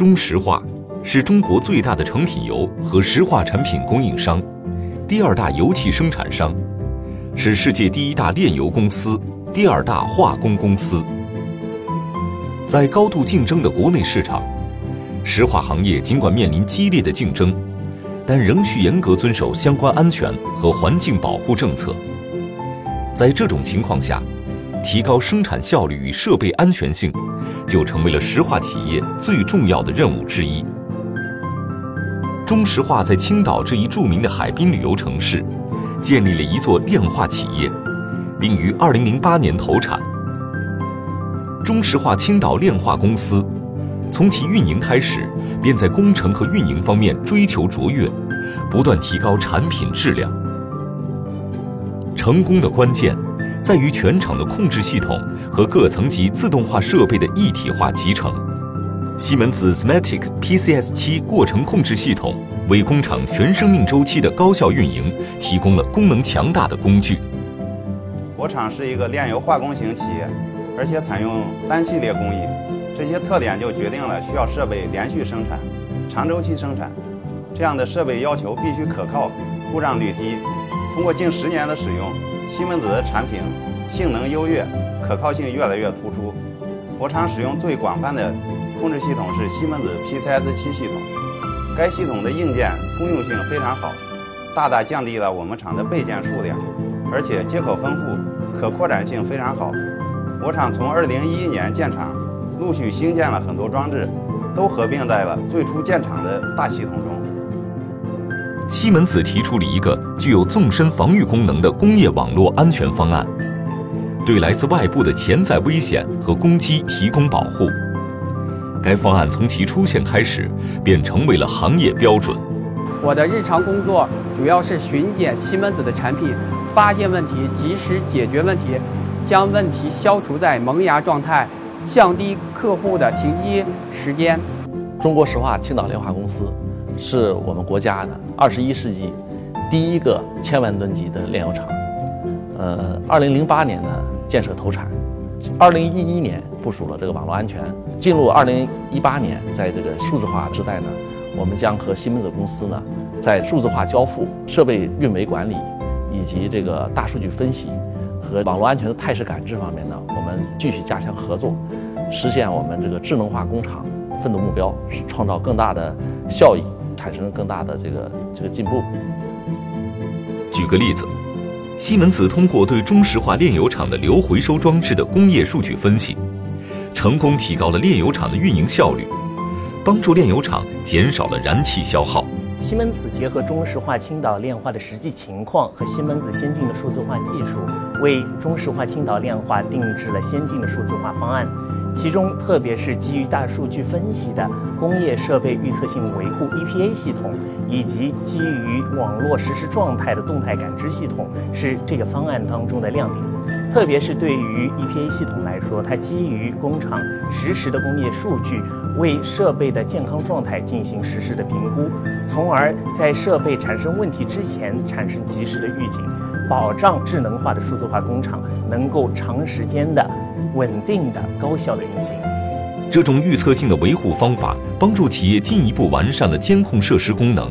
中石化是中国最大的成品油和石化产品供应商，第二大油气生产商，是世界第一大炼油公司、第二大化工公司。在高度竞争的国内市场，石化行业尽管面临激烈的竞争，但仍需严格遵守相关安全和环境保护政策。在这种情况下，提高生产效率与设备安全性，就成为了石化企业最重要的任务之一。中石化在青岛这一著名的海滨旅游城市，建立了一座炼化企业，并于2008年投产。中石化青岛炼化公司，从其运营开始，便在工程和运营方面追求卓越，不断提高产品质量。成功的关键，在于全厂的控制系统和各层级自动化设备的一体化集成。西门子 SMATIC PCS7 过程控制系统，为工厂全生命周期的高效运营提供了功能强大的工具。我厂是一个炼油化工型企业。而且采用单系列工艺，这些特点就决定了需要设备连续生产、长周期生产。这样的设备要求必须可靠，故障率低。通过近十年的使用，西门子的产品性能优越，可靠性越来越突出。我厂使用最广泛的控制系统是西门子 PCS7 系统，该系统的硬件通用性非常好，大大降低了我们厂的备件数量，而且接口丰富，可扩展性非常好。我厂从二零一一年建厂，陆续新建了很多装置，都合并在了最初建厂的大系统中。西门子提出了一个具有纵深防御功能的工业网络安全方案，对来自外部的潜在危险和攻击提供保护。该方案从其出现开始，便成为了行业标准。我的日常工作主要是巡检西门子的产品，发现问题，及时解决问题。将问题消除在萌芽状态，降低客户的停机时间。中国石化青岛炼化公司是我们国家的二十一世纪第一个千万吨级的炼油厂。呃，二零零八年呢建设投产，二零一一年部署了这个网络安全。进入二零一八年，在这个数字化时代呢，我们将和西门子公司呢在数字化交付、设备运维管理以及这个大数据分析。和网络安全的态势感知方面呢，我们继续加强合作，实现我们这个智能化工厂奋斗目标，创造更大的效益，产生更大的这个这个进步。举个例子，西门子通过对中石化炼油厂的硫回收装置的工业数据分析，成功提高了炼油厂的运营效率，帮助炼油厂减少了燃气消耗。西门子结合中石化青岛炼化的实际情况和西门子先进的数字化技术，为中石化青岛炼化定制了先进的数字化方案。其中，特别是基于大数据分析的工业设备预测性维护 （EPA） 系统，以及基于网络实时状态的动态感知系统，是这个方案当中的亮点。特别是对于 EPA 系统来说，它基于工厂实时的工业数据，为设备的健康状态进行实时的评估，从而在设备产生问题之前产生及时的预警，保障智能化的数字化工厂能够长时间的、稳定的、高效的运行。这种预测性的维护方法，帮助企业进一步完善了监控设施功能，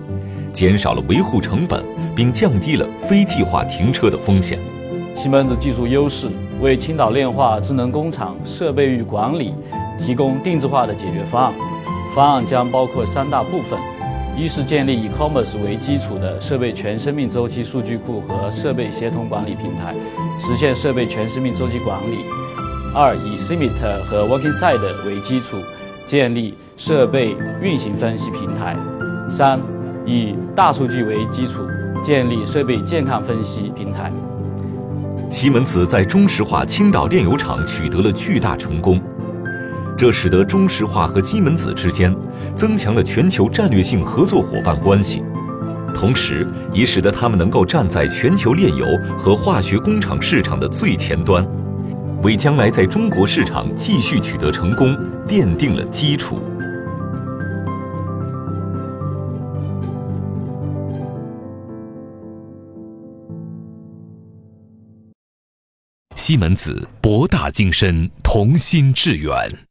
减少了维护成本，并降低了非计划停车的风险。西门子技术优势为青岛炼化智能工厂设备与管理提供定制化的解决方案。方案将包括三大部分：一是建立以 Commerce 为基础的设备全生命周期数据库和设备协同管理平台，实现设备全生命周期管理；二以 Simit 和 Working Side 为基础，建立设备运行分析平台；三以大数据为基础，建立设备健康分析平台。西门子在中石化青岛炼油厂取得了巨大成功，这使得中石化和西门子之间增强了全球战略性合作伙伴关系，同时也使得他们能够站在全球炼油和化学工厂市场的最前端，为将来在中国市场继续取得成功奠定了基础。西门子博大精深，同心致远。